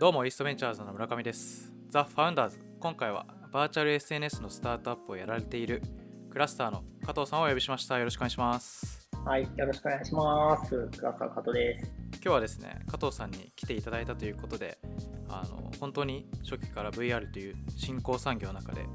どうもイーストベンチャーズの村上です。ザ・ファウンダーズ今回はバーチャル SNS のスタートアップをやられているクラスターの加藤さんをお呼びしました。よろしくお願いします。はい、よろしくお願いします。クラスター加藤です。今日はですね、加藤さんに来ていただいたということで、あの本当に初期から VR という新興産業の中で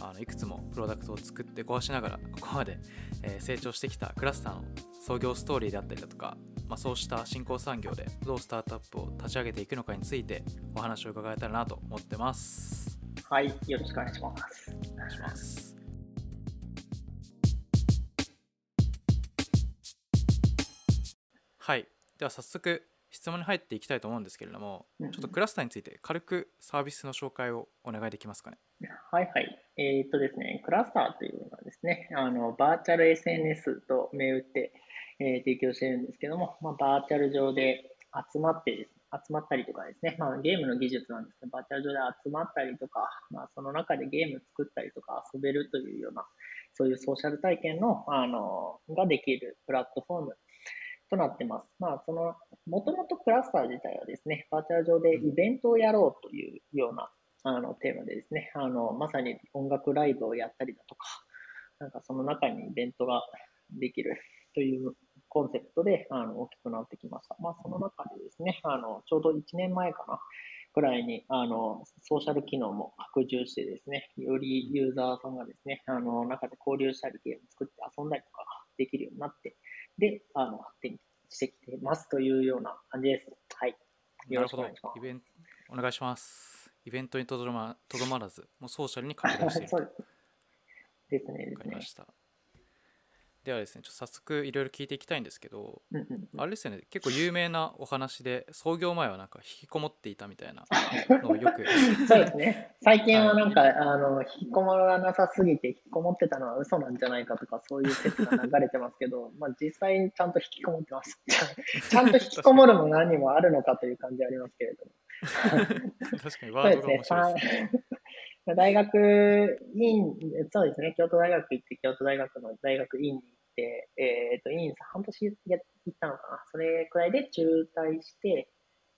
あのいくつもプロダクトを作って壊しながらここまで、えー成長してきたクラスターの創業ストーリーであったりだとか、まあ、そうした新興産業でどうスタートアップを立ち上げていくのかについてお話を伺えたらなと思ってます。はい、よろしくお願いします。お願いします。はい。では早速質問に入っていきたいと思うんですけれども、うんちょっとクラスターについて軽くサービスの紹介をお願いできますかね？はいはい。えーっとですね、クラスターというのはですね、あのバーチャル SNS と銘打って、えー提供しているんですけども、まあ、バーチャル上で集まってです集まったりとかですね、まあ、ゲームの技術なんですけど、バーチャル上で集まったりとか、まあ、その中でゲーム作ったりとか遊べるというような、そういうソーシャル体験のあのができるプラットフォームとなってます。まあ、その、もともとクラスター自体はですね、バーチャル上でイベントをやろうというようなあのテーマでですね、あのまさに音楽ライブをやったりだとか、なんかその中にイベントができるというコンセプトであの大きくなってきました。まあ、その中でですね、あのちょうど1年前かな、くらいにあのソーシャル機能も拡充してですね、よりユーザーさんがですね、あの中で交流したり、ゲーム作って遊んだりとかできるようになって、で、あの発展してきてますというような感じです。はい。よろしくお願いしますイ。ベントお願いします。イベントにとどまとどまらず、もうソーシャルに拡大してい。ですねわかりま。した。ではですね、ちょっと早速いろいろ聞いていきたいんですけど、うんうんうんあれですよね、結構有名なお話で、創業前はなんか引きこもっていたみたいなのをよく。そうですね。最近はなんか、あの、引きこもらなさすぎて、引きこもってたのは嘘なんじゃないかとか、そういう説が流れてますけど、まあ実際にちゃんと引きこもってます。ちゃんと引きこもるも何もあるのかという感じありますけれども。確かにワードが面白いですね。はい大学院、そうですね、京都大学行って、京都大学の大学院に行って、えっ、と、院半年や行ったのかな、それくらいで中退して、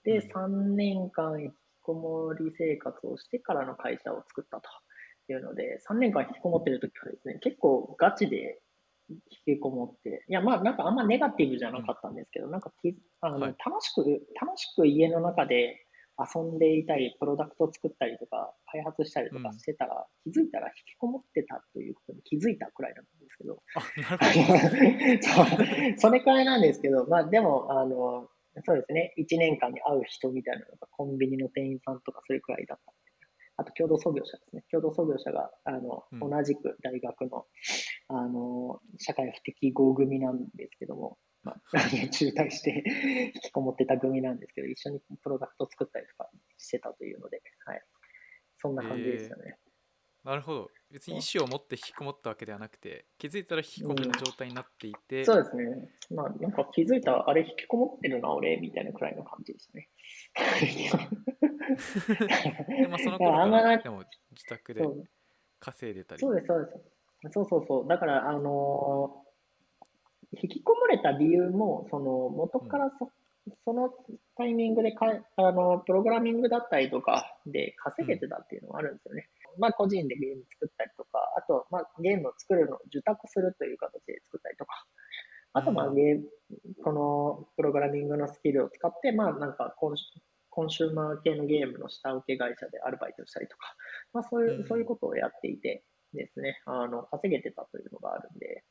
で、うん。3年間引きこもり生活をしてからの会社を作ったというので、3年間引きこもってる時はですね、結構ガチで引きこもって、いや、まあ、なんかあんまネガティブじゃなかったんですけど、なんかきあの、はい。楽しく、楽しく家の中で遊んでいたり、プロダクトを作ったりとか、開発したりとかしてたら、気づいたら引きこもってたということに気づいたくらいなんですけど。そうそれくらいなんですけど、まあでも、あの、そうですね、1年間に会う人みたいなのがコンビニの店員さんとかそれくらいだった。あと共同創業者ですね。共同創業者が、あの、うん同じく大学の、あの、社会不適合組なんですけども、まあ、中退して 引きこもってた組なんですけど、一緒にプロダクト作ったりとかしてたというので、はい。そんな感じでしたね。なるほど。別に意思を持って引きこもったわけではなくて、気づいたら引きこもりの状態になっていて、そうですね。まあ、なんか気づいたら、あれ引きこもってるな、俺、みたいなくらいの感じでしたね。でまあ、その頃からでも自宅でそう稼いでたり。そうです、そうです。そうそうそう。だから、あのー引きこもれた理由も、その、元からそ,、そのタイミングでかあの、プログラミングだったりとかで稼げてたっていうのがあるんですよね。まあ、個人でゲーム作ったりとか、あと、まあ、ゲームを作るのを受託するという形で作ったりとか、あと、まあ、うん。ゲーム、このプログラミングのスキルを使って、まあ、なんかコン、コンシューマー系のゲームの下請け会社でアルバイトしたりとか、まあ、そういうう、ん。そういうことをやっていてですね、あの、稼げてたというのがあるんで、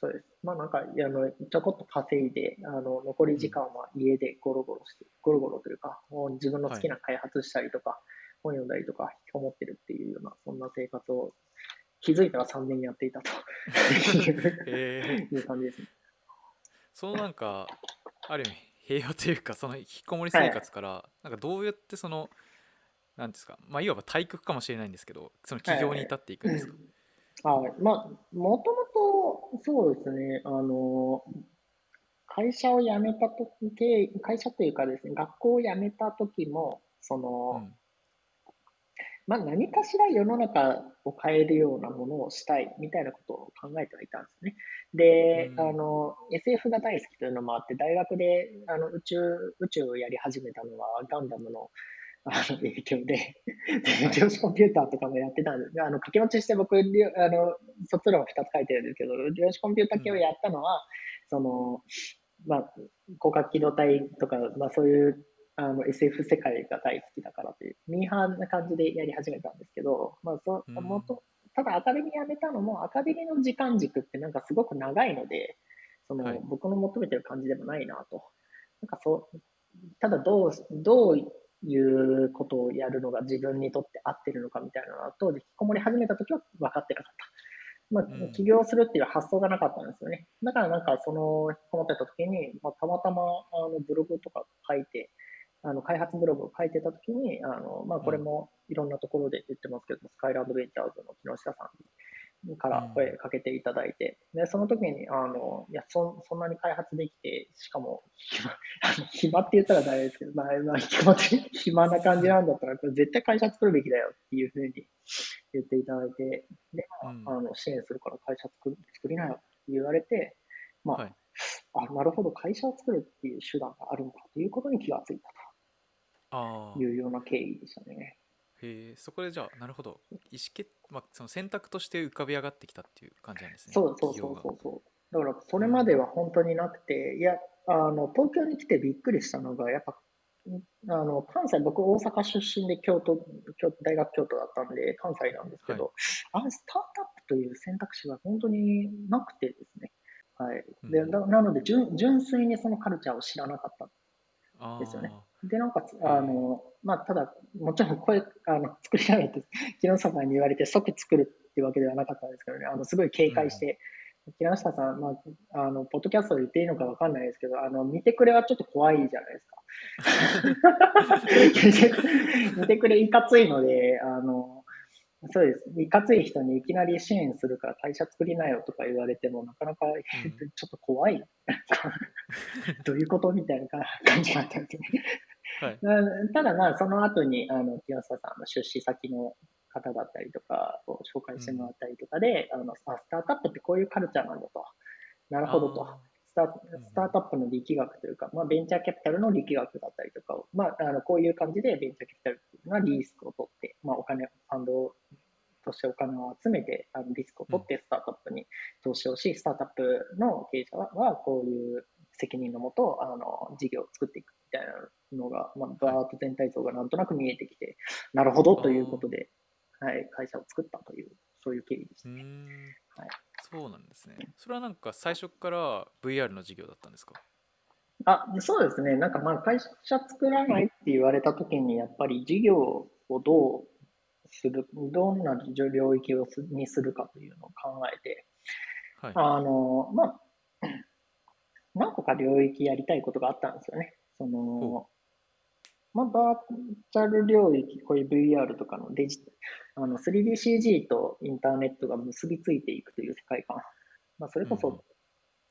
そうです。まあなんか、あの、ちょこっと稼いで、あの、残り時間は家でゴロゴロして、ゴロゴロというか、もう自分の好きな開発したりとか、本読んだりとか、引きこもってるっていうような、そんな生活を気づいたら3年やっていたと えーいう感じですね。そのなんか、ある意味、平和というか、その引きこもり生活から、なんかどうやってその、なんですか、まあ、いわば退屈かもしれないんですけど、その起業に至っていくんですか？はい。まあ、もともと、そうですね、あの、会社を辞めたとき、会社というかですね、学校を辞めた時も、その、うん。まあ、何かしら世の中を変えるようなものをしたいみたいなことを考えてはいたんですね。で、うん。あの、SF が大好きというのもあって、大学であの宇宙、宇宙をやり始めたのはガンダムの、あの影響で、量子コンピューターとかもやってたんですあの掛け持ちして僕、あの卒論2つ書いてるんですけど、量子コンピューター系をやったのは、その、まあ、広角機動隊とか、まあそういうあの SF 世界が大好きだからという、ミーハーな感じでやり始めたんですけど、まあそ、もと、ただアカデミー辞めたのも、アカデミーの時間軸ってなんかすごく長いので、その、はい、僕の求めてる感じでもないなと。なんかそう、ただどう、どういうことをやるのが自分にとって合ってるのかみたいなのは、当時引きこもり始めた時は分かってなかった。まあ、起業するっていう発想がなかったんですよね。だからなんかその、引きこもってた時に、まあ、たまたまあのブログとか書いて、あの開発ブログを書いてたときに、あのまあ、これもいろんなところで言ってますけど、うん、スカイランドベンチャーズの木下さんから声かけていただいて、でその時にあのいやそ、そんなに開発できて、しかも暇あの暇って言ったら大変ですけど、まあ、まあ、暇 暇な感じなんだったら、これ絶対会社作るべきだよっていうふうに言っていただいて、で、あの支援するから会社作作りなよって言われて、まあ、はい。あ、なるほど、会社を作るっていう手段があるんだということに気がついたというような経緯でしたね。へえそこでじゃあなるほど。意思決、まあ、その選択として浮かび上がってきたっていう感じなんですね。そうそうそうそうそう。だからそれまでは本当になくて、いやあの東京に来てびっくりしたのがやっぱあの関西、僕、大阪出身で京都京大学京都だったんで、関西なんですけど、はい、あスタートアップという選択肢が本当になくてですね、はい。で、なので純、純粋にそのカルチャーを知らなかったんですよね。で、なんか、あの、まあ、ただ、もちろん、これ、あの、作り上げて、木下さんに言われて即作るっていうわけではなかったんですけどね、あの、すごい警戒して、うん、木下さん、まあ、あの、ポッドキャストで言っていいのかわかんないですけど、あの、見てくれはちょっと怖いじゃないですか。見てくれいかついので、あの、そうです。いかつい人にいきなり支援するから会社作りなよとか言われても、なかなか ちょっと怖い。どういうことみたいな感じだったんですね。はい、ただまあ、その後に、あの、木下さんの出資先の方だったりとかを紹介してもらったりとかで、うん、あのスタートアップってこういうカルチャーなんだと。なるほどと。スタスタートアップの力学というか、まあ、ベンチャーキャピタルの力学だったりとかを、まあ、あのこういう感じでベンチャーキャピタルっていうのはリスクを取って、まあ、お金、ファンドとしてお金を集めて、あのリスクを取ってスタートアップに投資をし、スタートアップの経営者はこういう責任のもと、あの事業を作っていくみたいなのが、まあ、バーッと全体像がなんとなく見えてきて、なるほどということで、はい、会社を作ったという、そういう経緯でしたね。はいそうなんですね。それはなんか最初から VR の授業だったんですか？あそうですね。なんかまあ会社作らないって言われたときに、やっぱり事業をどうする、どんな領域をすにするかというのを考えて、はい、あの、まあ、何個か領域やりたいことがあったんですよね。その、まあ、バーチャル領域、こういう VR とかのデジあの 3DCG とインターネットが結びついていくという世界観。まあ、それこそ、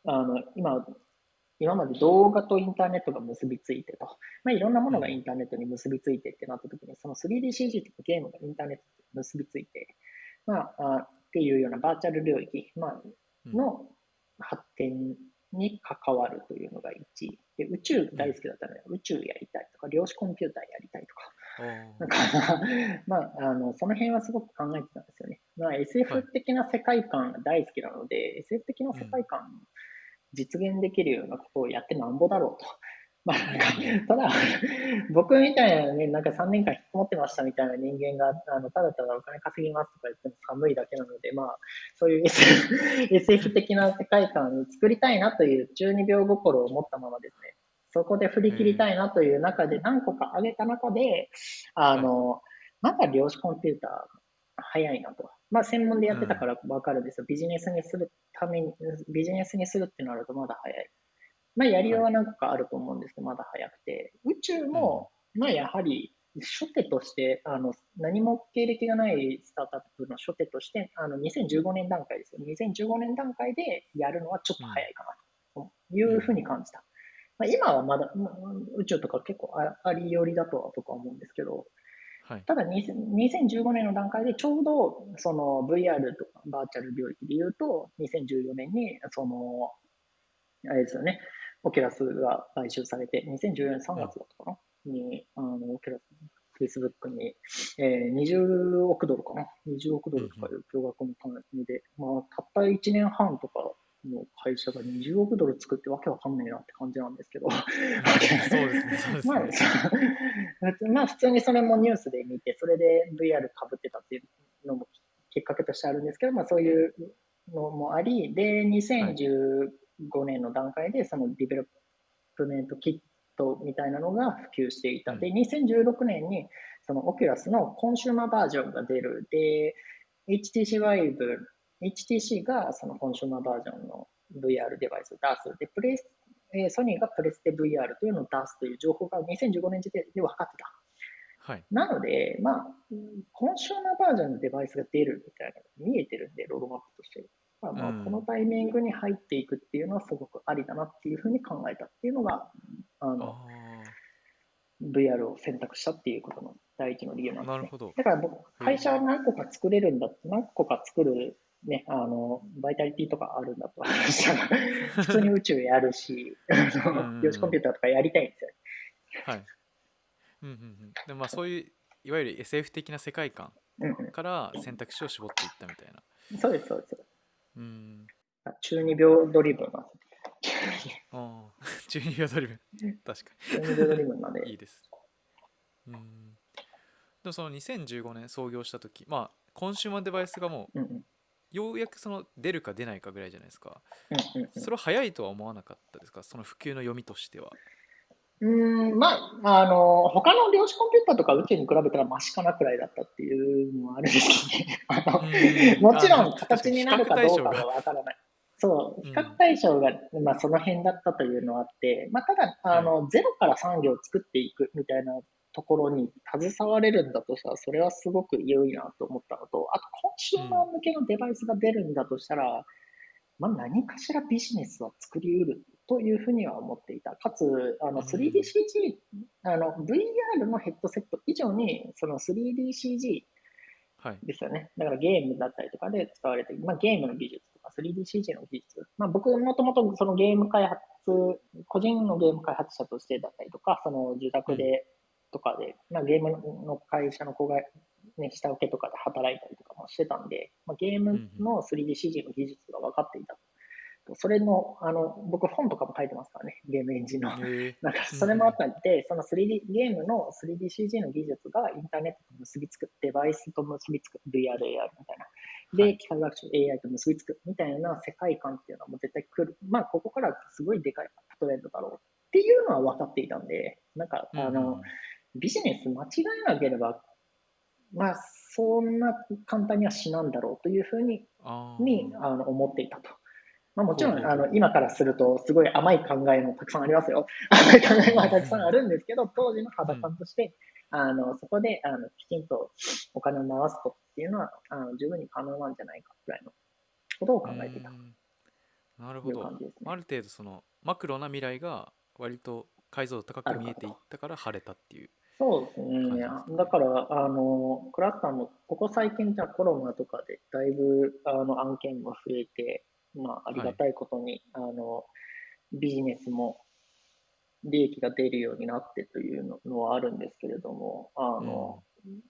うん、あの今、今まで動画とインターネットが結びついてと、まあ、いろんなものがインターネットに結びついてってなったときに、その 3DCG とかゲームがインターネットと結びついて、まあ、あっていうようなバーチャル領域、まあ、の発展に関わるというのが1位。で宇宙大好きだったので、宇宙やりたいとか、量子コンピューターやりたいとか、なんか まあ、あの、その辺はすごく考えてたんですよね。まあ、SF 的な世界観が大好きなので、はい、SF 的な世界観実現できるようなことをやってなんぼだろうと。まあ、ただ、僕みたいなね、なんか3年間引きこもってましたみたいな人間が、あのただただお金稼ぎますとか言っても寒いだけなので、まあ、そういう SF 的な世界観に作りたいなという中二病心を持ったままですね、そこで振り切りたいなという中で何個か挙げた中で、あの、まだ量子コンピューター早いなと。まあ、専門でやってたからわかるんですよ。ビジネスにするために、ビジネスにするってなるとまだ早い。まあ、やりようは何個かあると思うんですけど、まだ早くて、宇宙も、まあ、やはり、初手として、あの、何も経歴がないスタートアップの初手として、あの、2015年段階ですよ。2015年段階でやるのはちょっと早いかな、と。いうふうに感じた。まあ、今はまだ、宇宙とか結構ありよりだとは僕は思うんですけど、はい、ただ2015年の段階でちょうどその VR とかバーチャル領域で言うと、2014年にその、あれですよね、オキュラスが買収されて、2014年3月だったかな、に、あの、オキュラス Facebook に、えー、20億ドルかな ?20 億ドルとかいう驚愕の単位で、まあ、たった1年半とかの会社が20億ドル作ってわけわかんないなって感じなんですけど。そうですね、そうですね。まあ、まあ、普通にそれもニュースで見て、それで VR かぶってたっていうのもきっかけとしてあるんですけど、まあ、そういうのもあり、で、2015年の段階で、そのディベロップメントキットみたいなのが普及していた。で、2016年に、そのオキュラスのコンシューマーバージョンが出る。で、HTC Vive HTC がそのコンシューマーバージョンの VR デバイスを出す。で、プレイえソニーがプレステ VR というのを出すという情報が2015年時点で分かってた。はい、なので、まあ、コンシューマーバージョンのデバイスが出るみたいなのが見えてるんで、ロードマップとして。まあ、まあこのタイミングに入っていくっていうのはすごくありだなっていうふうに考えたっていうのが、あの VR を選択したっていうことの第一の理由なんです、ね、なるほどだから僕、会社は何個か作れるんだって、何個か作るね、あの、バイタリティとかあるんだとしたら、普通に宇宙やるし、量子コンピューターとかやりたいんですよ。はい。うんうんうん。でもまあそういう、いわゆる SF 的な世界観から選択肢を絞っていったみたいな。うんうん、そうです、そうです。うん。中二病ドリブンなんですああ、中二病ドリブン。確かに。中二病ドリブンなんで。いいです。うん。でもその2015年創業した時、まあ、コンシューマーデバイスがもう、うんうんようやくその出るか出ないかぐらいじゃないですか。それは早いとは思わなかったですか？その普及の読みとしては。うん、まあ、あの、他の量子コンピューターとか宇宙に比べたらマシかなくらいだったっていうのはあるんですけどね。あのもちろん形になるかどうかはわからない。そう、比較対象が、まあ、その辺だったというのはあって、まあ、ただ、あの、ゼロから産業を作っていくみたいなところに携われるんだとしたら、それはすごく良いなと思ったのと、あと、コンシューマー向けのデバイスが出るんだとしたら、まあ、何かしらビジネスは作り得るというふうには思っていた。かつ、あの 3DCG、あの VR のヘッドセット以上に、その 3DCG ですよね。はい、だからゲームだったりとかで使われている、まあ、ゲームの技術とか 3DCG の技術。まあ、僕もともとそのゲーム開発、個人のゲーム開発者としてだったりとか、その自宅でとかで、まあ、ゲームの会社の子が、ね、下請けとかで働いたりとかもしてたんで、まあ、ゲームの 3DCG の技術が分かっていた。それの、あの、僕本とかも書いてますからね、ゲームエンジンの。なんか、それもあったんで、その 3D、ゲームの 3DCG の技術がインターネットと結びつく、デバイスと結びつく、VR、AR みたいな。で、機械学習 AI と結びつくみたいな世界観っていうのはもう絶対来る。まあ、ここからすごいでかいトレンドだろうっていうのは分かっていたんで、なんか、あの、ビジネス間違えなければ、まあ、そんな簡単にはしなんだろうというふうににあの思っていたと。まあ、もちろんあの今からするとすごい甘い考えもたくさんありますよ。甘い考えもたくさんあるんですけど、当時の肌感として、あのそこであのきちんとお金を回すことっていうのはあの十分に可能なんじゃないかぐらいのことを考えていた。なるほど、ね、ある程度そのマクロな未来が割と解像度高く見えていったから晴れたっていう。そうですね。だから、あの、クラスターも、ここ最近じゃコロナとかで、だいぶ、あの、案件も増えて、まあ、ありがたいことに、はい、あの、ビジネスも利益が出るようになってというのはあるんですけれども、あの、うん、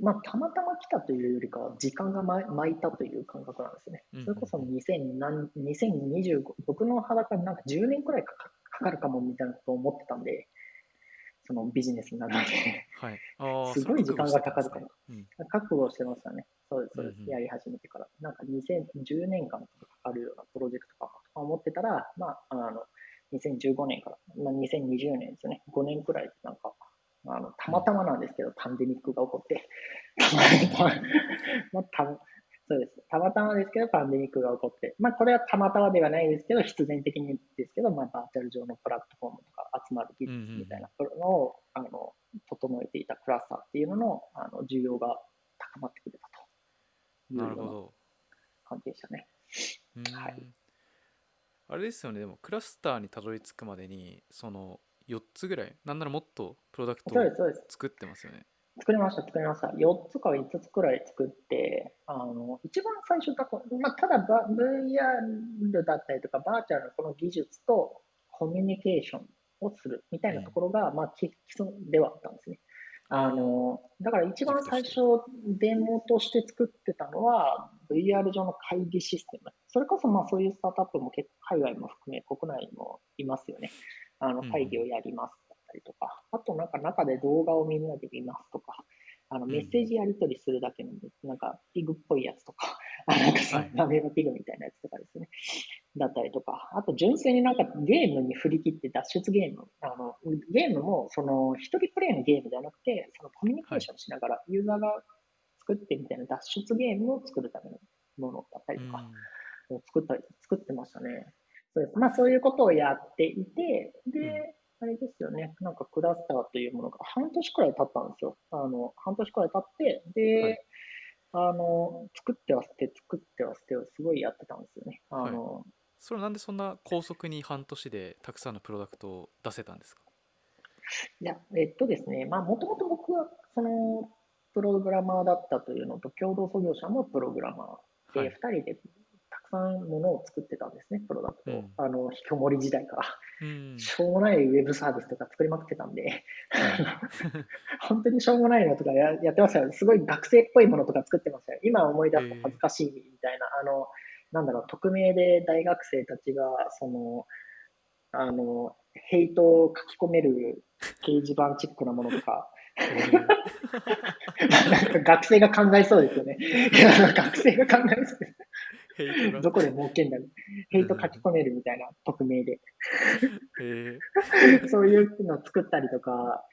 まあ、たまたま来たというよりかは、時間が巻いたという感覚なんですね。それこそ2025、僕の裸になんか10年くらいかかるかもみたいなことを思ってたんで、そのビジネスになるので、はい、すごい時間がかかるから、うん、覚悟してましたね。そうです、そうです、うんうん、やり始めてから。なんか2010年間かかるようなプロジェクトかと思ってたら、まあ、あの、2015年から、まあ、2020年ですよね、5年くらいなんか、あのたまたまなんですけど、パンデミックが起こって、まあ、たそうです。たまたまですけど、パンデミックが起こって、まあ、これはたまたまではないですけど、必然的にですけど、まあ、バーチャル上のプラットフォームとか集まる技術みたいなのを、あの整えていたクラスターっていうののあの需要が高まってくれた。というような感じでしたね。はい、あれですよね、でもクラスターにたどり着くまでに、その4つぐらい、なんならもっとプロダクトを作ってますよね。作りました、作りました。4つか5つくらい作って、あの、一番最初だと、まあ、ただ VR だったりとか、バーチャルのこの技術とコミュニケーションをするみたいなところが、うん、まあ、基礎ではあったんですね。あの、だから一番最初、デモとして作ってたのは、VR 上の会議システム。それこそ、まあそういうスタートアップも結構海外も含め国内にもいますよね。あの、会議をやりますだったりとか、あとなんか中で動画をみんなで見ますとか、あの、メッセージやり取りするだけの、なんか、ピグっぽいやつとか、あなんかさ、ラメーバピグみたいなやつとかですね。だったりとか、あと純粋になんかゲームに振り切って脱出ゲーム、あの、ゲームもその一人プレイのゲームではなくて、そのコミュニケーションしながらユーザーが作ってみたいな脱出ゲームを作るためのものだったりとか、を作ったり、作ってましたね。そうです。まあそういうことをやっていて、で、あれですよね、なんかクラスターというものが半年くらい経ったんですよ。あの、半年くらい経って、で、はいあの、作っては捨て、作っては捨てをすごいやってたんですよね。あの、はい、それはなんでそんな高速に半年でたくさんのプロダクトを出せたんですか？いや、えっとですね、まあ、もともと僕は、その、プログラマーだったというのと、共同創業者もプログラマーで、はい、2人でさんものを作ってたんですね、プロダクトを。うん、あの、引きこもり時代から。うん、しょうもないウェブサービスとか作りまくってたんで、本当にしょうもないのとかややってましたよ。すごい学生っぽいものとか作ってましたよ。今思い出すと恥ずかしいみたいな、あの、なんだろう、匿名で大学生たちが、その、あの、ヘイトを書き込める掲示板チックなものとか、学生が考えそうですよね。学生が考えそうです。どこで儲けんだろう。ヘイト書き込めるみたいな、匿名で。そういうのを作ったりとか、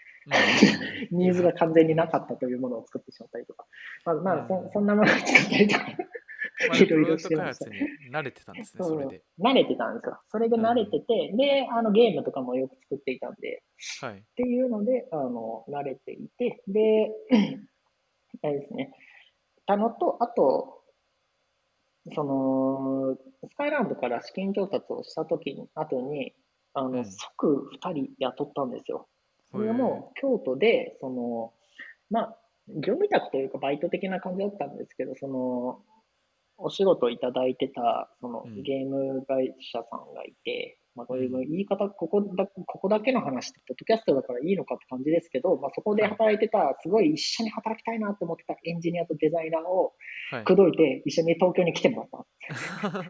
ニーズが完全になかったというものを作ってしまったりとか。まあ、まあ、そそんなものを作ったりとか。いろいろしてました。慣れてたんですね、それで。慣れてたんですよ。それで慣れてて、うん、で、あのゲームとかもよく作っていたんで、はい、っていうので、あの、慣れていて、で、あれですね。たのと、あと、その、スカイランドから資金調達をしたときに、後に、あの、うん、即2人雇ったんですよ。それも京都で、その、まあ、業務委託というかバイト的な感じだったんですけど、その、お仕事いただいてた、そのゲーム会社さんがいて、まあ、こういう言い方、ここだ、ここだけの話って、ポッドキャストだからいいのかって感じですけど、まあ、そこで働いてた、すごい一緒に働きたいなと思ってたエンジニアとデザイナーを口説いて、一緒に東京に来てもらっ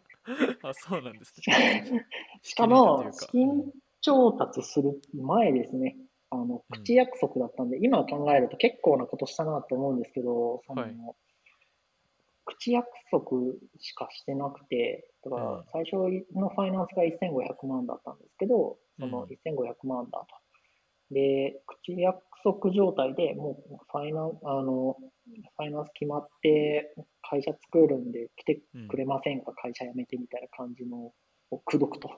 た。あ、そうなんですね。しかも、資金調達する前ですね、あの、口約束だったんで、うん、今考えると結構なことしたなと思うんですけど、その、はい口約束しかしてなくて、だから最初のファイナンスが1500万だったんですけど、その1500万だと。で、口約束状態でもうファイナンあのファイナンス決まって、会社作るんで来てくれませんか、会社辞めてみたいな感じのを口説くと。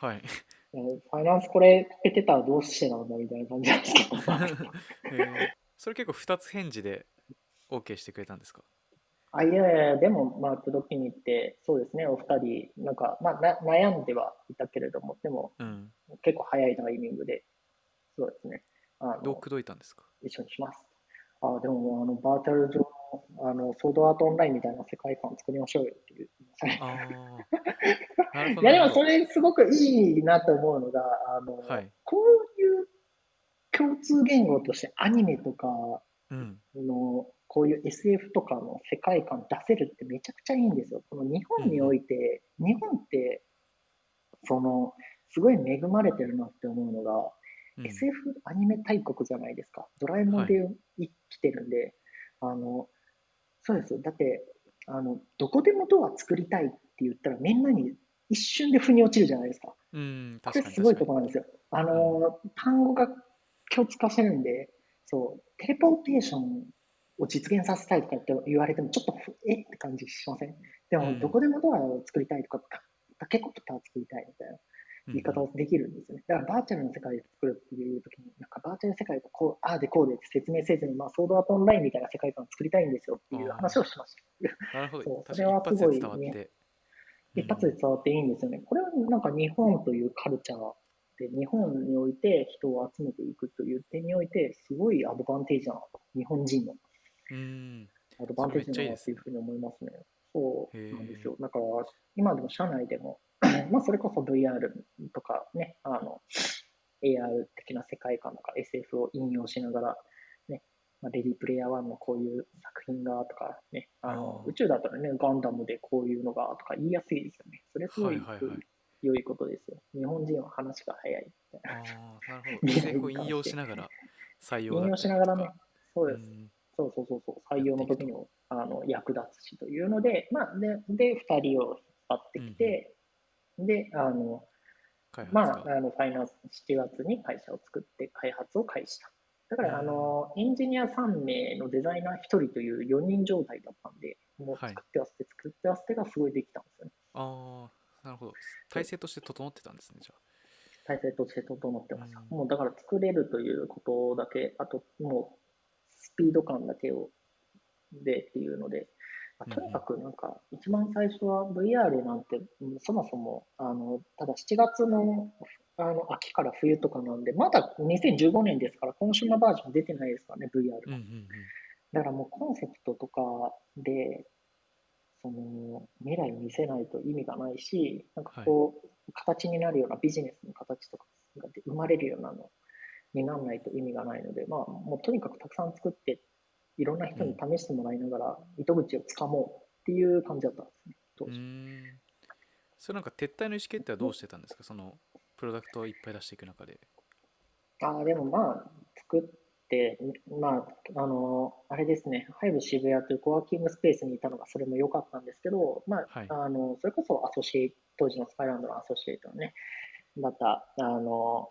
はい。ファイナンスこれペてたらどうしてなんだみたいな感じなんですけど。それ結構2つ返事で OK してくれたんですか？あ、いやいや、でも、まあ、届きに行って、そうですね、お二人、なんか、まあ、な悩んではいたけれども、でも、うん、結構早いタイミングで、そうですね。あのどう口説いたんですか？一緒にします。あ、でも、あの、バーチャル上の、あの、ソードアートオンラインみたいな世界観を作りましょうよっていう。あ いや、でも、それすごくいいなと思うのが、あの、はい、こういう共通言語としてアニメとかの、こういう SF とかの世界観出せるってめちゃくちゃいいんですよ。この日本において、うん、日本って、その、すごい恵まれてるなって思うのが、うん、SF アニメ大国じゃないですか。ドラえもんで生きてるんで、はい、あの、そうですよ。だって、あの、どこでもドア作りたいって言ったら、みんなに一瞬で腑に落ちるじゃないですか。うん、これすごいことなんですよ。あの、単語が共通化してるんで、そう、テレポーテーションを実現させたいとかって言われても、ちょっとえ？って感じしません？でも、どこでもドアを作りたいとか、タケコプター作りたいみたいな言い方をできるんですよね。だからバーチャルの世界で作るっていう時に、なんかバーチャルの世界がこう、ああでこうでって説明せずに、まあ、ソードアートオンラインみたいな世界観を作りたいんですよっていう話をしました。なるほど。そうそれはすごいね、一発で伝わっていいんですよね。これはなんか日本というカルチャーで、日本において人を集めていくという点において、すごいアドバンテージだなと。日本人の。うん。アドバンテージだなっていうふうに思いますね。そうなんですよ。だから、今でも社内でも、まあ、それこそ VR とかね、あの、AR 的な世界観とか SF を引用しながら、ね、まあ、レディープレイヤー1のこういう作品がとかね、あの宇宙だったらね、ガンダムでこういうのがとか言いやすいですよね。それすごい良いことですよ。日本人は話が早いみたいな。ああ、なるほど。実際こう引用しながら採用引用しながらねそうです。うんそうそうそうそう、採用の時にもあの役立つしというので、まあ、で、で2人を引っ張ってきて、で、あの、まが。あ、あのファイナンス7月に会社を作って開発を開始した。だから、うんあの、エンジニア3名のデザイナー1人という4人状態だったんで、もうはい作っては捨て、作っては捨てがすごいできたんですよね。ああ、なるほど。体制として整ってたんですね、じゃ体制として整ってました。うんもうだから作れるということだけ、あともピード感だけをでっていうので、まあとにかくなんか一番最初は VR なんてうんそもそもあのただ7月のあの秋から冬とかなんで、まだ2015年ですから、コンシューマーバージョン出てないですからね、VR あ。うんうんうん。だからもうコンセプトとかで、その未来見せないと意味がないし、なんかこう、形になるようなビジネスの形とかが生まれるようなのにならないと意味がないので、まあ、もうとにかくたくさん作って、いろんな人に試してもらいながら、糸口をつかもうっていう感じだったんですね、当時。ん。それなんか撤退の意思決定はどうしてたんですか？そのプロダクトをいっぱい出していく中で。ああ、でもまあ、作って、まあ、あの、あれですね、ハイブ渋谷というコワーキングスペースにいたのがそれも良かったんですけど、まあ、はいあの、それこそアソシ当時のスカイランドのアソシエイトのね、また、あの、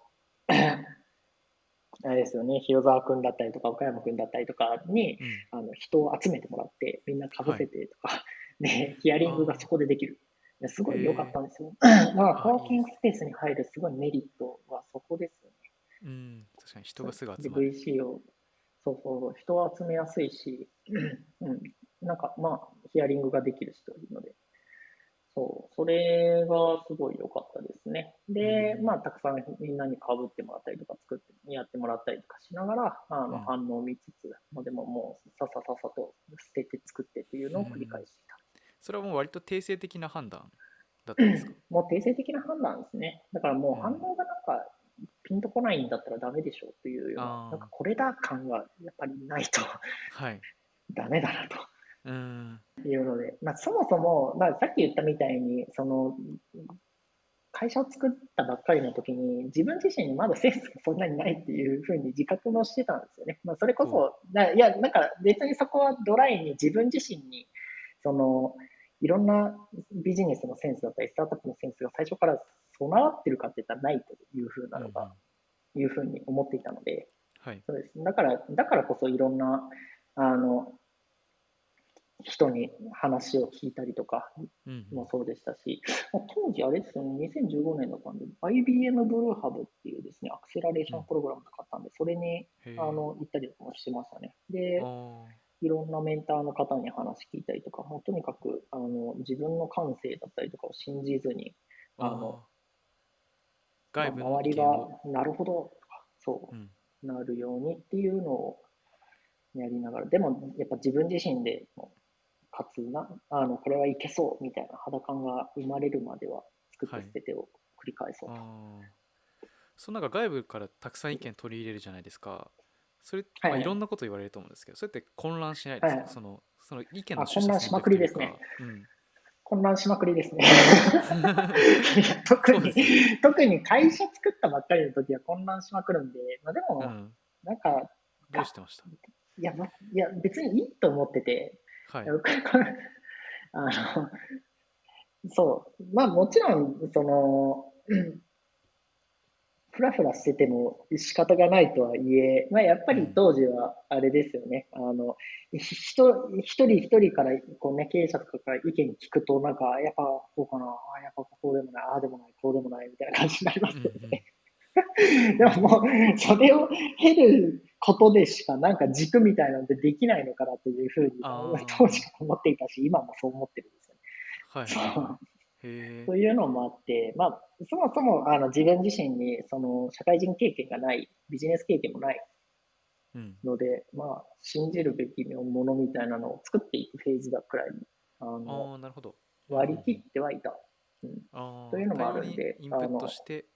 あれですよね、広沢君だったりとか、岡山君だったりとかに、うん。あの人を集めてもらって、みんなかぶせてとか、で、ヒアリングがそこでできる。ですごい良かったんですよ。まあ、あコワーキングスペースに入るすごいメリットはそこですよね。うん。確かに人がすぐで集まる。VC を、そうそう、人を集めやすいし、うん、なんかまあ、ヒアリングができる人いるので、そう、それがすごい良かったですね。で、うんまあ、たくさんみんなに被ってもらったりとか、作って、やってもらったりとかしながら、あうんの反応を見つつ、まあ、でももう、さっささっさと捨てて作ってっていうのを繰り返していた。それはもう割と定性的な判断だったんですか？もう定性的な判断ですね。だからもううん反応がなんか、ピンとこないんだったらダメでしょというようあな、ーなんかこれだ感がやっぱりないとはい。ダメだなと。いうので、まあ、そもそも、まあ、さっき言ったみたいに、その、会社を作ったばっかりの時に、自分自身にまだセンスがそんなにないっていうふうに自覚もしてたんですよね。まあ、それこそ、ないや、なんか別にそこはドライに自分自身に、その、いろんなビジネスのセンスだったり、スタートアップのセンスが最初から備わってるかって言ったらないというふうなのが、うんうんいうふうに思っていたので、はい。そうです。だから、だからこそいろんな、あの、人に話を聞いたりとかうんうん。もそうでしたし、まあ当時あれですよね、2015年だったんで、IBM ブルーハブっていうですね、アクセラレーションプログラムとかあったんで、それにあの行ったりとかもしてましたね。で、いろんなメンターの方に話聞いたりとか、もうとにかくあの自分の感性だったりとかを信じずに、あの外部周りがなるほどとか、そうう、ん。なるようにっていうのをやりながら、でもやっぱ自分自身でもかつな、あのこれはいけそうみたいな肌感が生まれるまでは作って捨ててを繰り返そうと。あー。そのなんか外部からたくさん意見取り入れるじゃないですか。それ、はいまあ、いろんなこと言われると思うんですけど、それって混乱しないですか、はいそのその意見のあ混乱しまくりですね。うか。混乱しまくりですね。特にですよ特に会社作ったばっかりの時は混乱しまくるんで、まあ、でも、うん、なんか、どうしてました？いや、まいや別にいいと思ってて、はい。あの、そう、まあもちろん、その、うん。ふらふらしてても仕方がないとはいえ、まあやっぱり当時はあれですよね、あの、ひ人一人一人からこうね、経営者とかから意見聞くと、なんか、やっぱこうかな、あやっぱこうでもない、ああでもない、こうでもないみたいな感じになりますよね。でももう、それを経ることでしか、なんか軸みたいなのでできないのかなというふうに当時は思っていたし、今もそう思ってるんですよね。はいいはうい。うのもあって、まあ、そもそもあの自分自身にその社会人経験がない、ビジネス経験もないうん。ので、まあ、信じるべきものみたいなのを作っていくフェーズだくらいにああのあ、なるほど。割り切ってはいた。うん、というのもあるんでインプッあのトして、うん、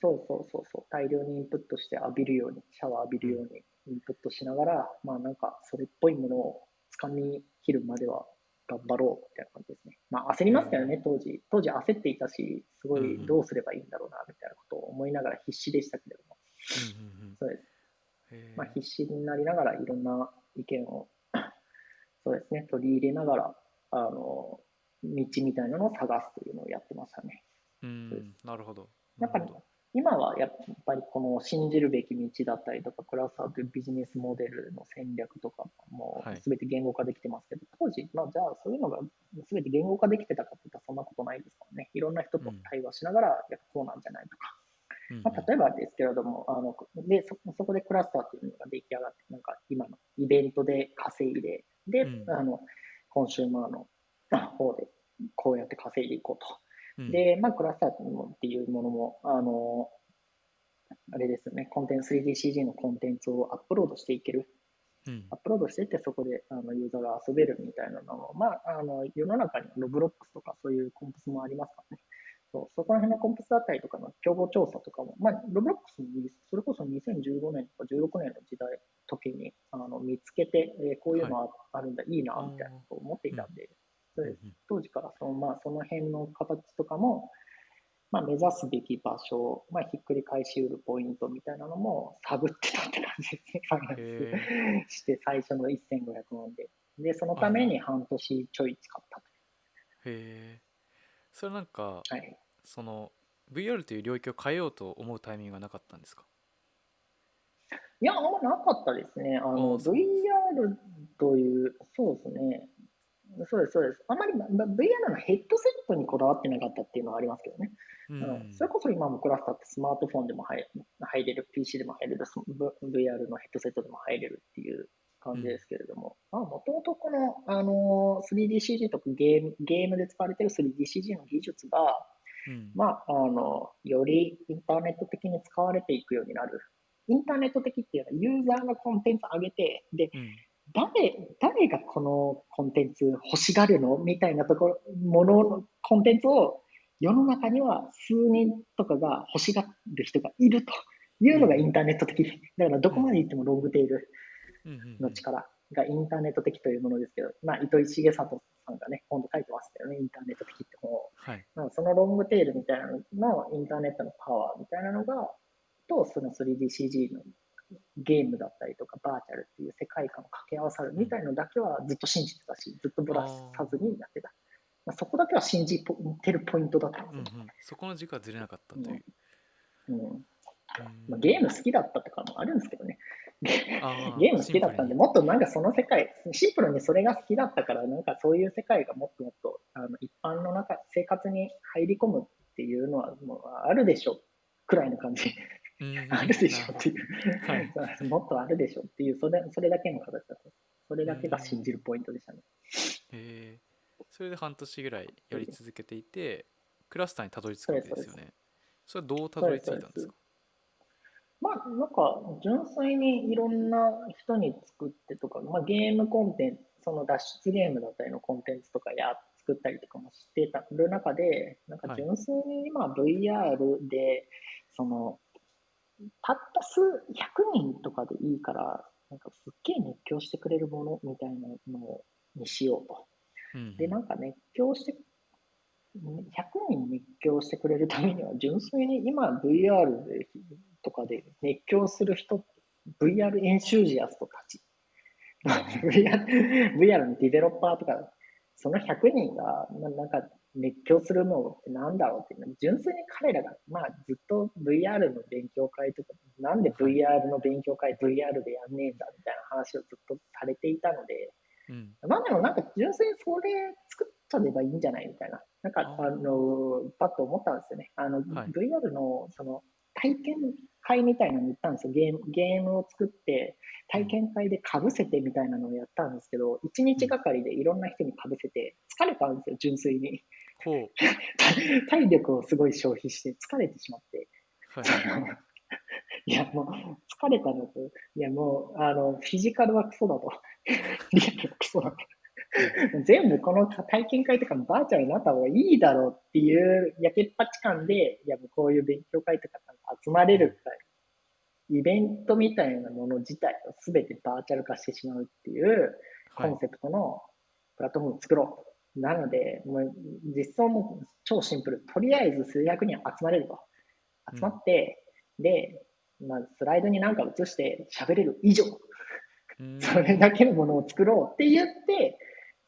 そうそうそうそう、大量にインプットして浴びるように、シャワー浴びるようにインプットしながら、まあなんかそれっぽいものを掴み切るまでは頑張ろうみたいな感じですね。まあ焦りますけどね、当時。当時焦っていたし、すごいどうすればいいんだろうなみたいなことを思いながら必死でしたけれども。そうです。まあ必死になりながらいろんな意見を、そうですね、取り入れながら、あの、道みたいなのを探すというのをやってましたね。うんなるほど。なるほど今はやっぱりこの信じるべき道だったりとか、クラスターというビジネスモデルの戦略とかもはいすべて言語化できてますけど、当時、まあ、じゃあそういうのがすべて言語化できてたかって言ったらそんなことないですからね。いろんな人と対話しながら、やっぱこうなんじゃないとか。うんうんまあ、例えばですけれども、あのでそそこでクラスターというのが出来上がって、なんか今のイベントで稼いで、で、うんあのコンシューマーの方でこうやって稼いでいこうと。うん。で、まあ、クラスターっていうものも、あの、あれですよね、コンテンツ、3DCG のコンテンツをアップロードしていける。うん。アップロードしていって、そこであのユーザーが遊べるみたいなのも、まあ、あの世の中にロブロックスとかそういうコンプスもありますからね。そうそこら辺のコンプスだったりとかの競合調査とかも、まあ、ロブロックスに、それこそ2015年とか16年の時代、時にあの見つけて、えーこういうのああるんだ、い、いな、みたいなことを思っていたんで、それ当時からその,、まあ、その辺の形とかも、まあ、目指すべき場所、まあ、ひっくり返しうるポイントみたいなのも探ってたって感じですね、開発へして最初の1500万で。で、そのために半年ちょい使ったへえそれなんかと。はい。その VR という領域を変えようと思うタイミングがなかったんですか？いや、あんまなかったですね。あの、VR という、そうですね。そうです、そうです。あまりま VR のヘッドセットにこだわってなかったっていうのはありますけどね。ううんそれこそ今もクラスターってスマートフォンでも入入れる、PC でも入れる、VR のヘッドセットでも入れるっていう感じですけれども、まあ、もともとこの、あの 3DCG とかゲームゲームで使われている 3DCG の技術が、うんまあ、あの、よりインターネット的に使われていくようになる。インターネット的っていうのはユーザーがコンテンツ上げて、で、うん誰、誰がこのコンテンツ欲しがるの？みたいなところ、もののコンテンツを世の中には数人とかが欲しがる人がいるというのがインターネット的。だからどこまで行ってもロングテールの力がインターネット的というものですけど、まあ、糸井重里さんがね、本で書いてましたよね、インターネット的って本を。はい。まあ、そのロングテールみたいなののインターネットのパワーみたいなのが、と、その 3DCG のゲームだったりとか、バーチャルっていう世界観を掛け合わさるみたいのだけはずっと信じてたし、ずっとぶらさずにやってた。まあ、そこだけは信じてるポイントだった。んうんうん。そこの軸はずれなかったという、うんうん。まあ、ゲーム好きだったとかもあるんですけどね。ゲーム好きだったんで、もっとなんかその世界、シンプルにそれが好きだったから、なんかそういう世界がもっともっとあの一般の中、生活に入り込むっていうのはもうあるでしょ。くらいの感じ、あるでしょっていう、はい。もっとあるでしょっていう、それそれだけの形だった。それだけが信じるポイントでしたね。へえそれで半年ぐらいやり続けていてクラスターにたどり着くわけですよね。それはどうたどり着いたんですか？まあ、なんか、純粋にいろんな人に作ってとか、まあ、ゲームコンテンツ、その脱出ゲームだったりのコンテンツとかや作ったりとかもしてたる中で、なんかはい。純粋に今 VR で、その、たった数100人とかでいいから、なんかすっげえ熱狂してくれるものみたいなのにしようと。うんで、なんか熱狂して、100人熱狂してくれるためには、純粋に今 VR でとかで熱狂する人、VR エンシュージアストたち、VR, VR のディベロッパーとか、その100人がななんか熱狂するのってなんだろうっていうの純粋に彼らが、まあ、ずっと VR の勉強会とか、なんで VR の勉強会 VR でやんねえんだみたいな話をずっとされていたので、うんまあでもなんか純粋にそれ作っちゃえばいいんじゃないみたいな。なんか、あの、パッと思ったんですよね。あの、はい VR のその体験会みたいなのに行ったんですよ。ゲーム、ゲームを作って、体験会で被せてみたいなのをやったんですけど、1日がかりでいろんな人に被せて、疲れたんですよ、純粋に。ほう 体力をすごい消費して疲れてしまって。はい いや、もう、疲れたのと、いや、もう、あの、フィジカルはクソだと。リアルはクソだと。全部この体験会とかのバーチャルになった方がいいだろうっていうやけっぱち感で、いや、もうこういう勉強会とか集まれるイベントみたいなもの自体を全てバーチャル化してしまうっていうコンセプトのプラットフォームを作ろう。なので、もう実装も超シンプル。とりあえず数百人集まれると。集まって、うん、で、まあ、スライドに何か映して喋れる以上、それだけのものを作ろうって言って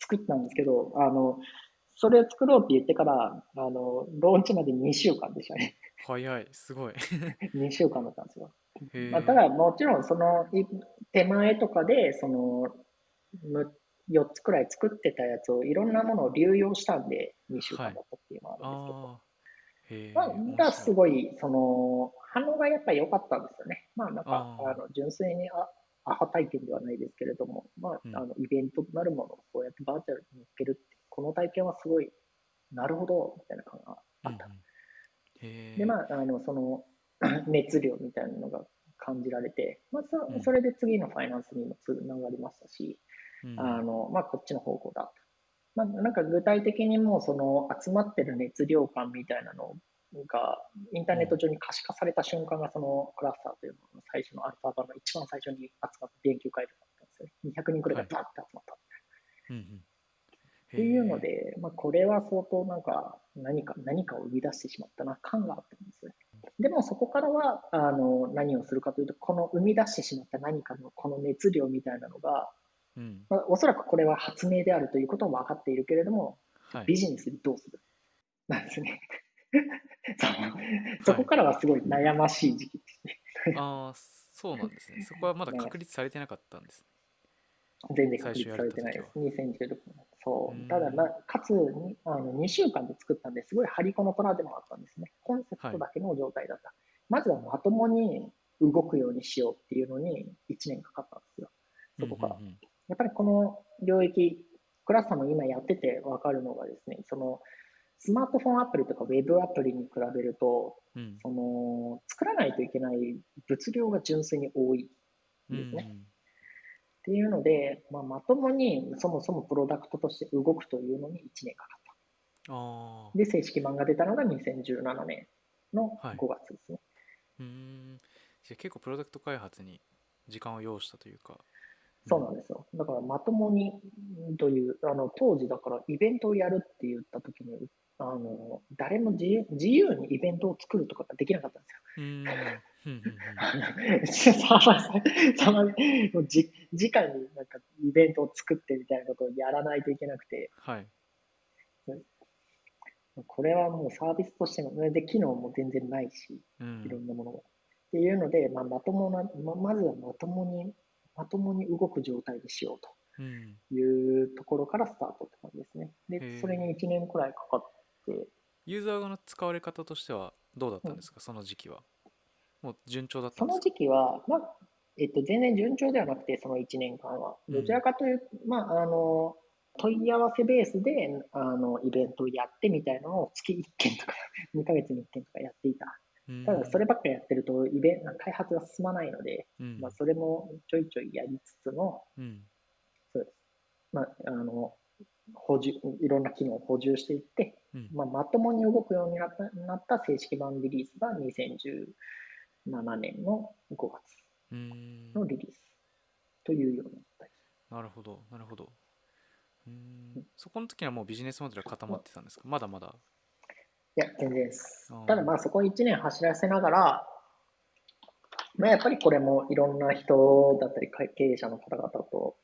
作ったんですけど、あの、それを作ろうって言ってから、あの、ローンチまで2週間でしたね。早い、すごい。2週間だったんですよ。まあ、ただ、もちろん、その手前とかで、その、4つくらい作ってたやつをいろんなものを流用したんで、2週間だったっていうのはあるんですけど。はい、まあ、すごい、その、反応がやっぱり良かったんですよね。まあ、なんか、あの純粋にあアハ体験ではないですけれども、まあ、あのイベントとなるものをこうやってバーチャルに乗っけるって、この体験はすごい、なるほど、みたいな感があった。うんうん、で、まあ、あの、その、熱量みたいなのが感じられて、まあ、そそれで次のファイナンスにもつながりましたし、うん、あの、まあ、こっちの方向だと。まあ、なんか具体的にもその集まってる熱量感みたいなのがインターネット上に可視化された瞬間がそのクラスターというのの最初のアルファ版の一番最初に集まった勉強会だったんですよね。200人くらいがバーって集まったみたいな。はいうんっていうので、まあ、これは相当なんか何か何かを生み出してしまったな感があったんです。でもそこからはあの何をするかというと、この生み出してしまった何かのこの熱量みたいなのが、うんまあ、おそらくこれは発明であるということは分かっているけれども、はい、ビジネスにどうする？なんですね。そこからはすごい悩ましい時期ですね。ああ、そうなんですね。そこはまだ確立されてなかったんです。全然確立されてないです。2016年。そう。ただ、まあ、かつあの2週間で作ったんですごい張り子の虎でもあったんですね。コンセプトだけの状態だった。はい、まずはまともに動くようにしようっていうのに1年かかったんですよ。そこから。やっぱりこの領域、クラスターも今やってて分かるのがですね、そのスマートフォンアプリとかウェブアプリに比べると、うん、その作らないといけない物量が純粋に多いんですね。うんうんっていうので、まあ、まともにそもそもプロダクトとして動くというのに1年かかった。あで、正式版が出たのが2017年の5月ですね。はい、うんじゃ結構プロダクト開発に時間を要したというか。そうなんですよ。だからまともにという、あの当時だからイベントをやるって言った時に、あの誰も自由自由にイベントを作るとかができなかったんですよ。さまさまもうじ直 になんかイベントを作ってみたいなことをやらないといけなくて、はい、これはもうサービスとしての、で機能も全然ないし、いろんなものが。っていうので、まあ、まともな、ままずはまともに、まともに動く状態にしようというところからスタートって感じですね。で、それに1年くらいかかって。ユーザーの使われ方としてはどうだったんですか、うん、その時期は。もう順調だったその時期は、まあ、えっと、全然順調ではなくて、その1年間は。どちらかというと、うん、まあ、あの、問い合わせベースで、あの、イベントをやってみたいなのを月1件とか、2ヶ月に1件とかやっていた。ただ、そればっかりやってると、イベント、開発が進まないので、うん、まあ、それもちょいちょいやりつつの、うん、そうです。まあ、あの、補充、いろんな機能を補充していって、うん、まあ、まともに動くようになったなった正式版リリースが2010 7年の5月のリリースというようななるほど、なるほど。うん。そこの時はもうビジネスモデルは固まってたんですか？まだまだいや、全然です。ただまあそこ1年走らせながら、まあ、やっぱりこれもいろんな人だったり経営者の方々と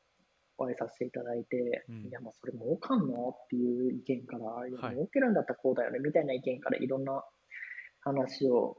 お会いさせていただいて、うん、いやまあそれ儲かんのっていう意見から、いや儲けるんだったらこうだよねみたいな意見からいろんな話を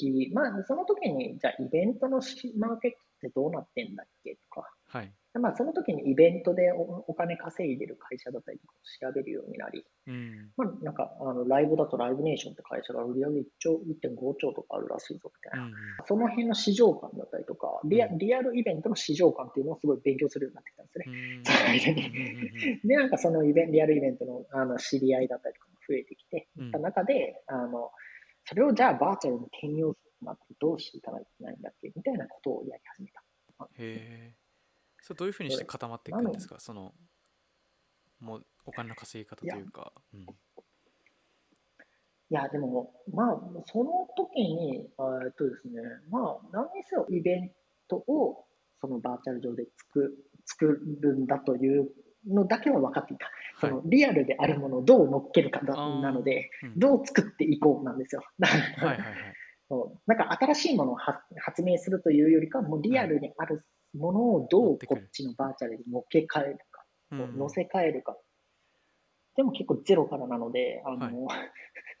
聞き、まあ、その時に、じゃあ、イベントのマーケットってどうなってんだっけとか、はい、まあ、その時にイベントでお金稼いでる会社だったりとか調べるようになり、うん、まあ、なんか、あのライブだとライブネーションって会社が売り上げ1兆、1.5兆とかあるらしいぞみたいな、うん、その辺の市場感だったりとかリア、リアルイベントの市場感っていうのをすごい勉強するようになってきたんですね。うん、で、なんかそのイベンリアルイベントのあの知り合いだったりとかも増えてきて、いった中で、あの、それをじゃあバーチャルに転用するとなってどうしていかないといけないんだっけみたいなことをやり始めた。へえ。それどういうふうにして固まっていくんですか？その、もうお金の稼ぎ方というか？うん、いや、でも、まあ、その時に、えっとですね、まあ、何にせよイベントを、そのバーチャル上で作作るんだというのだけは分かっていた。そのリアルであるものをどう乗っけるかだなので、うん、どう作っていこうなんですよ。はいはいはい。そうなんか新しいものを発発明するというよりかもうリアルにあるものをどうこっちのバーチャルに乗っけ替えるか、うん乗せ替えるか。でも結構ゼロからなので、あの、はい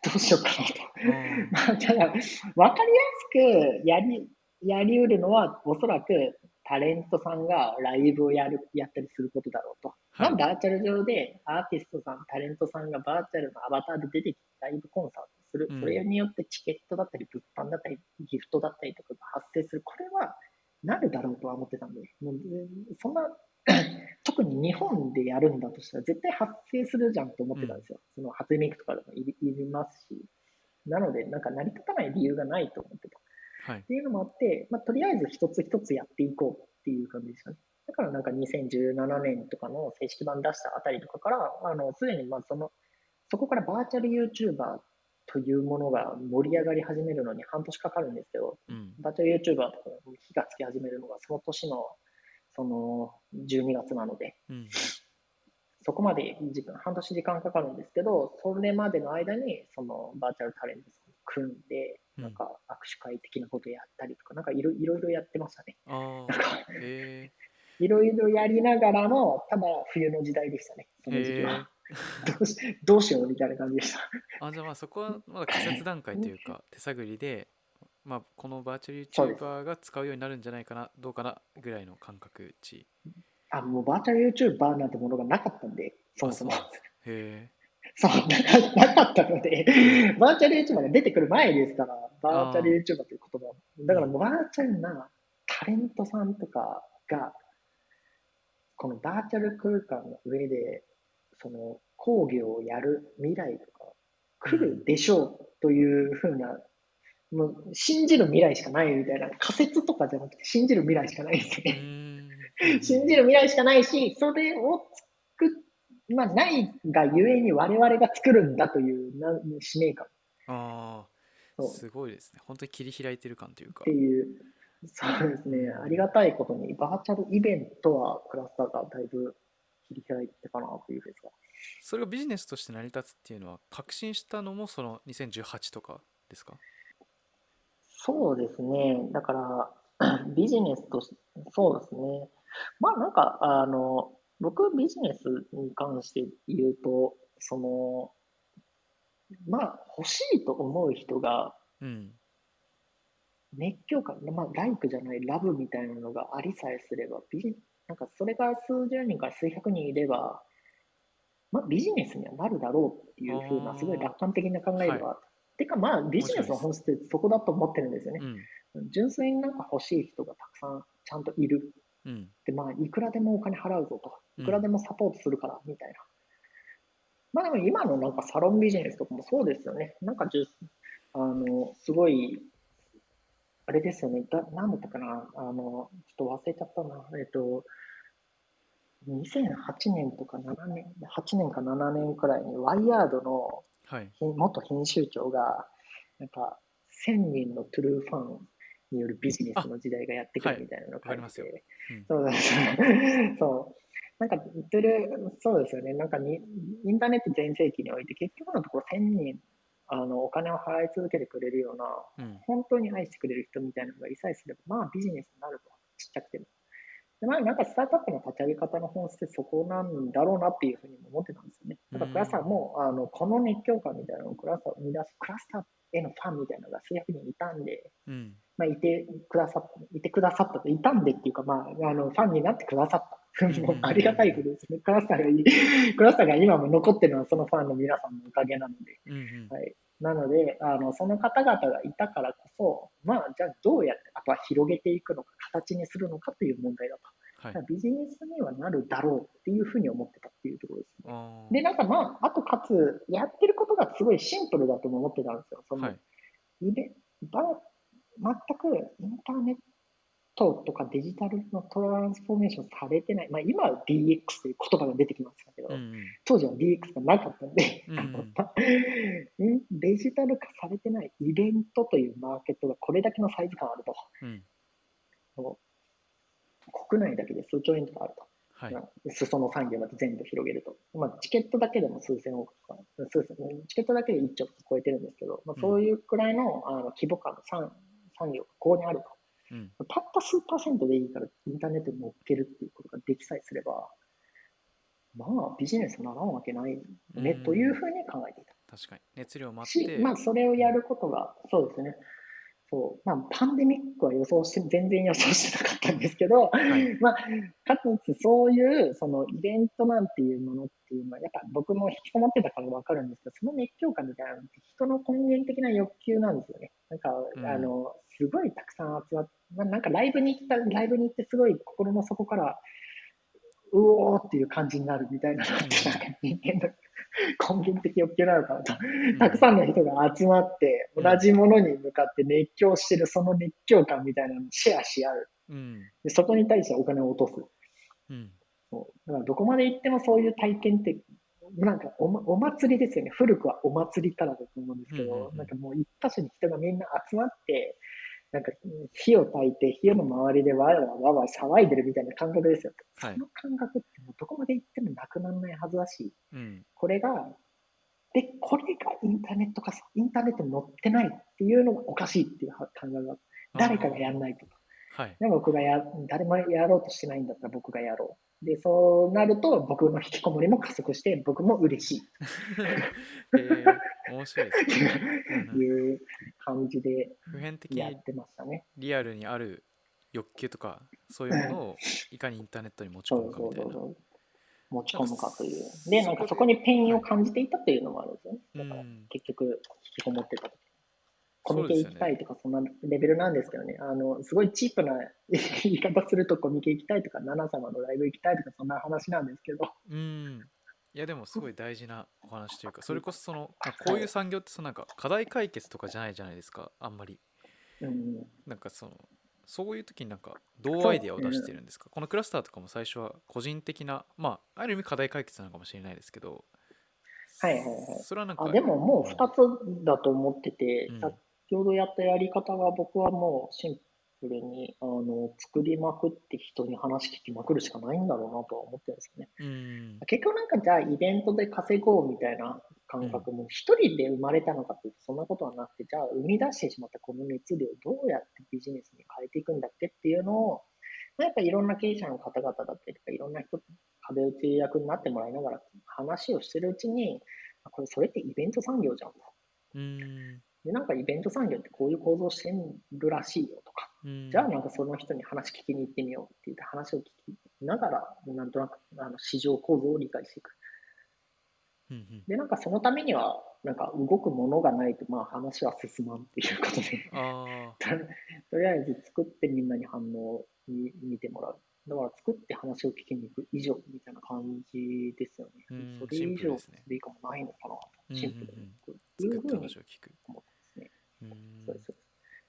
どうしようかなと。うんまあ、ただ、わかりやすくやり、やりうるのは、おそらくタレントさんがライブをやる、やったりすることだろうと。はいまあ、バーチャル上でアーティストさん、タレントさんがバーチャルのアバターで出てきてライブコンサートするう。んそれによってチケットだったり、物販だったり、ギフトだったりとかが発生する。これはなるだろうとは思ってたんで、もうそんな、特に日本でやるんだとしたら絶対発生するじゃんと思ってたんですよ。その初音ミクとかでもいりいりますし。なので、なんか成り立たない理由がないと思ってた。はいっていうのもあって、まあ、とりあえず一つ一つやっていこうっていう感じでしたね。だからなんか2017年とかの正式版出したあたりとかから、あの、すでにまあその、そこからバーチャル YouTuber というものが盛り上がり始めるのに半年かかるんですけど、うん。バーチャル YouTuber とか火がつき始めるのがその年のその12月なので、うん。そこまで時間、半年時間かかるんですけど、それまでの間に、そのバーチャルタレントさん組んで、うん。なんか握手会的なことやったりとか、なんかいろいろやってましたね。いろいろやりながらの、ただ冬の時代でしたね、そえの時期は。どうしどうしようみたいな感じでした。あじゃあまあそこはまだ仮説段階というか 手探りで、まあ、このバーチャル YouTuber が使うようになるんじゃないかなどうかなぐらいの感覚値あ、もうバーチャル YouTuber なんてものがなかったんで、そもそも。あそうへ そう、なかなかったので、バーチャル YouTuber が出てくる前ですから、バーチャル YouTuber という言葉。だからバーチャルなタレントさんとかが、このバーチャル空間の上で、その講義をやる未来とか来るでしょうというふうな、もう信じる未来しかないみたいな、仮説とかじゃなくて信じる未来しかないですね。信じる未来しかないし、それを作っ、まあ、ないがゆえに我々が作るんだというな使命感。っああすごいですね。本当に切り開いてる感というか。ていう、そうですね、ありがたいことに、バーチャルイベントはクラスターがだいぶ切り開いてかなというふうですが。それがビジネスとして成り立つっていうのは確信したのもその2018とかですか？そうですね、だから、ビジネスとしそうですね。まあなんか、あの、僕ビジネスに関して言うと、その、まあ欲しいと思う人がうん熱狂感、まあライクじゃないラブみたいなのがありさえすれば、ビジなんかそれが数十人から数百人いれば、まあビジネスにはなるだろうっていうふうな、すごい楽観的な考えではあった。てかまあビジネスの本質ってそこだと思ってるんですよねう。ん純粋になんか欲しい人がたくさんちゃんといる。うんで、まあ、いくらでもお金払うぞと。うんいくらでもサポートするから、みたいな。まあでも今のなんかサロンビジネスとかもそうですよね。なんかじゅ、あの、すごい、あれですよね。だ、なんだったかな？あの、ちょっと忘れちゃったな。えっと、2008年とか7年、8年か7年くらいにワイヤードのはいひ元編集長が、なんか、1000人のトゥルーファンによるビジネスの時代がやってくるみたいなのを書いてわかりますよそうですよ。そう。なんか、言ってる、そうですよね。なんかに、インターネット全盛期において、結局のところ1000人、あの、お金を払い続けてくれるような、うん本当に愛してくれる人みたいなのがいさえすれば、まあビジネスになると、ちっちゃくても。でまあなんかスタートアップの立ち上げ方の本質ってそこなんだろうなっていうふうにも思ってたんですよね。ただクラスターも、あの、この熱狂感みたいなのをクラスターを生み出す、クラスターへのファンみたいなのが数百人いたんで、うんまあ、いてくださった、いてくださったと、いたんでっていうか、まあ、あの、ファンになってくださった。もうありがたいことですね。クラスターがいい、クラスターが今も残ってるのはそのファンの皆さんのおかげなので、うんうんはい。なので、あの、その方々がいたからこそ、まあ、じゃあどうやって、あとは広げていくのか、形にするのかという問題だと。はいビジネスにはなるだろうっていうふうに思ってたっていうところですね。で、なんかまあ、あとかつ、やってることがすごいシンプルだとも思ってたんですよ。そのはいイベば全くインターネットとかデジタルのトランスフォーメーションされてない、まあ、今は DX という言葉が出てきましたけど、うんうん当時は DX がなかったんで、うんデ デジタル化されてないイベントというマーケットがこれだけのサイズ感あると。うん国内だけで数兆円とかあると。はいまあ裾野産業まで全部広げると。まあ、チケットだけでも数千億とか、数千チケットだけで1兆超えてるんですけど、まあ、そういうくらいのあの規模感の産産業がここにあると。うんたった数パーセントでいいからインターネットに乗っけるっていうことができさえすれば、まあビジネスならんわけないねうんというふうに考えていた。確かに熱量もあっしてまあそれをやることが、そうですね。そう。まあパンデミックは予想して、全然予想してなかったんですけど、はい まあ、かつそういうそのイベントなんていうものっていうのは、やっぱ僕も引きこもってたから分かるんですけど、その熱狂感みたいなのって人の根源的な欲求なんですよね。なんか、うんあの、すごいたくさん集まって、まあ、なんかライブに行った、ライブに行ってすごい心の底から、うおーっていう感じになるみたいなのって、人間の 根源的欲求なのかなと。たくさんの人が集まって、うん同じものに向かって熱狂してる、その熱狂感みたいなのをシェアし合う。うんでそこに対してお金を落とす。うんそうだからどこまで行ってもそういう体験って、なんかお,、ま、お祭りですよね。古くはお祭りからだと思うんですけど、うんうんうんなんかもう一箇所に人がみんな集まって、なんかうん火を焚いて、火の周りでわらわわわ騒いでるみたいな感覚ですよ。はいその感覚ってもうどこまで行ってもなくならないはずだし、うんこれが、で、これがインターネット化さ、インターネットに載ってないっていうのがおかしいっていう考えが、誰かがやらないと。はいで僕がや、誰もやろうとしてないんだったら僕がやろう。で、そうなると僕の引きこもりも加速して僕も嬉しい えー、面白いですねいう感じで普遍的にやってましたね。リアルにある欲求とかそういうものをいかにインターネットに持ち込むかみたいうなそうそそう。持ち込むかという。で、そなんかそこにペインを感じていたというのもあるんですよね。だからうん結局引きこもってた時。コミケ行きたいとか、そんなレベルなんですけどね、あの、すごいチープな 言い方するとコミケ行きたいとか、ナナ様のライブ行きたいとか、そんな話なんですけど、うん。いやでもすごい大事なお話というかそれこそそのまあこういう産業ってそのなんか課題解決とかじゃないじゃないですか。あんまり。うん、なんかそのそういう時になんかどうアイデアを出してるんですか？このクラスターとかも最初は個人的なまあある意味課題解決なのかもしれないですけど。はいはいはい。それはなんかあでももう2つだと思ってて、うん先ほどやったやり方が僕はもうシンプルにあの作りまくって人に話聞きまくるしかないんだろうなとは思ってるんですよね。うん結局なんかじゃあイベントで稼ごうみたいな感覚も一人で生まれたのかっていうとそんなことはなくて、じゃあ生み出してしまったこの熱量をどうやってビジネスに変えていくんだっけっていうのを、まあやっぱいろんな経営者の方々だったりとか、いろんな人、壁打ち役になってもらいながら話をしてるうちに、あこれそれってイベント産業じゃんと。うんで、なんかイベント産業ってこういう構造してるらしいよとか、うんじゃあなんかその人に話聞きに行ってみようって言って話を聞きながら、なんとなくあの市場構造を理解していく。うんうんで、なんかそのためには、なんか動くものがないと、まあ話は進まんっていうことで、あと とりあえず作ってみんなに反応に見てもらう。だから作って話を聞きに行く以上みたいな感じですよねうん。それ以上でいいかもないのかなうんシンプルに。うふうに話を聞く思ってますね。うんそうです。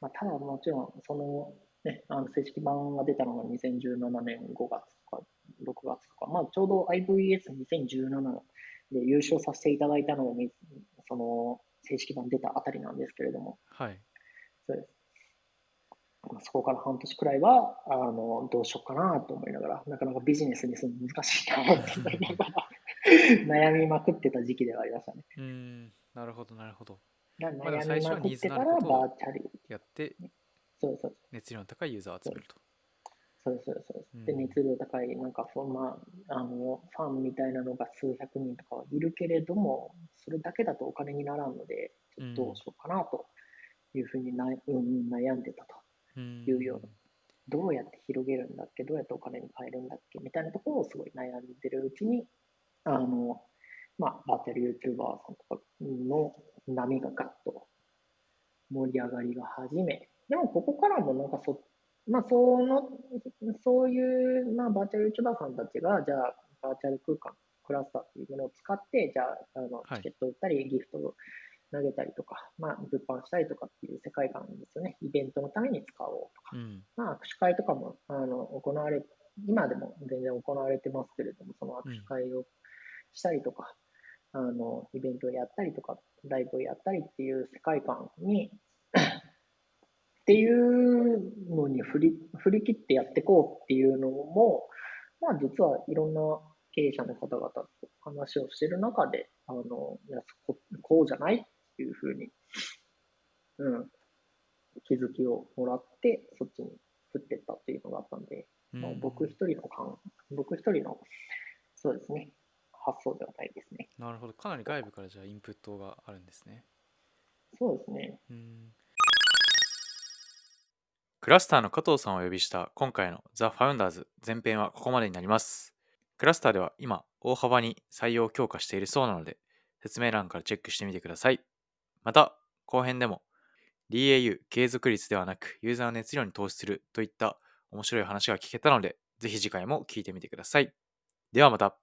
まあ、ただもちろん、その、ね、あの正式版が出たのが2017年5月とか6月とか、まあ、ちょうど IVS2017 で優勝させていただいたのがみ、その正式版出たあたりなんですけれども、はいそうです。まあ、そこから半年くらいは、あの、どうしようかなと思いながら、なかなかビジネスにするの難しいなって思いながら、悩みまくってた時期ではありましたね。うんなるほどなるほどだからまあ最初はニーズのあることをやってそうそう熱量の高いユーザーを集めると。そうそうそうで熱量高い、なんかそんな、あの、ファンみたいなのが数百人とかはいるけれども、それだけだとお金にならんので、ちょっとどうしようかなというふうにな、うんうん、悩んでたと。うん。いうようなどうやって広げるんだっけ、どうやってお金に変えるんだっけみたいなところをすごい悩んでるうちに、あの、まあ、バーチャル YouTuber さんとかの波がガッと盛り上がりが始め、でもここからもなんかそ、まあ、その、そういう、まあ、バーチャル YouTuber さんたちが、じゃあ、バーチャル空間、クラスターというものを使って、じゃあ、あのはいチケット売ったり、ギフトを投げたりとか、まあ、物販したりとかっていう世界観ですよね。イベントのために使おうとか。うんまあ、握手会とかもあの行われ、今でも全然行われてますけれども、その握手会をしたりとか、あの、イベントをやったりとか、ライブをやったりっていう世界観に っていうのに振り振り切ってやっていこうっていうのも、まあ、実はいろんな経営者の方々と話をしてる中で、あのいやここうじゃないっていうふうに、うん、気づきをもらって、そっちに振っていったっていうのがあったんで、まあ、僕一人の感、僕一人の、そうですね、発想ではないですね。なるほど。かなり外部からじゃあインプットがあるんですね。そうですね。うんクラスターの加藤さんをお呼びした今回の The Founders 前編はここまでになります。クラスターでは今大幅に採用を強化しているそうなので説明欄からチェックしてみてください。また後編でも DAU 継続率ではなくユーザー熱量に投資するといった面白い話が聞けたのでぜひ次回も聞いてみてください。ではまた。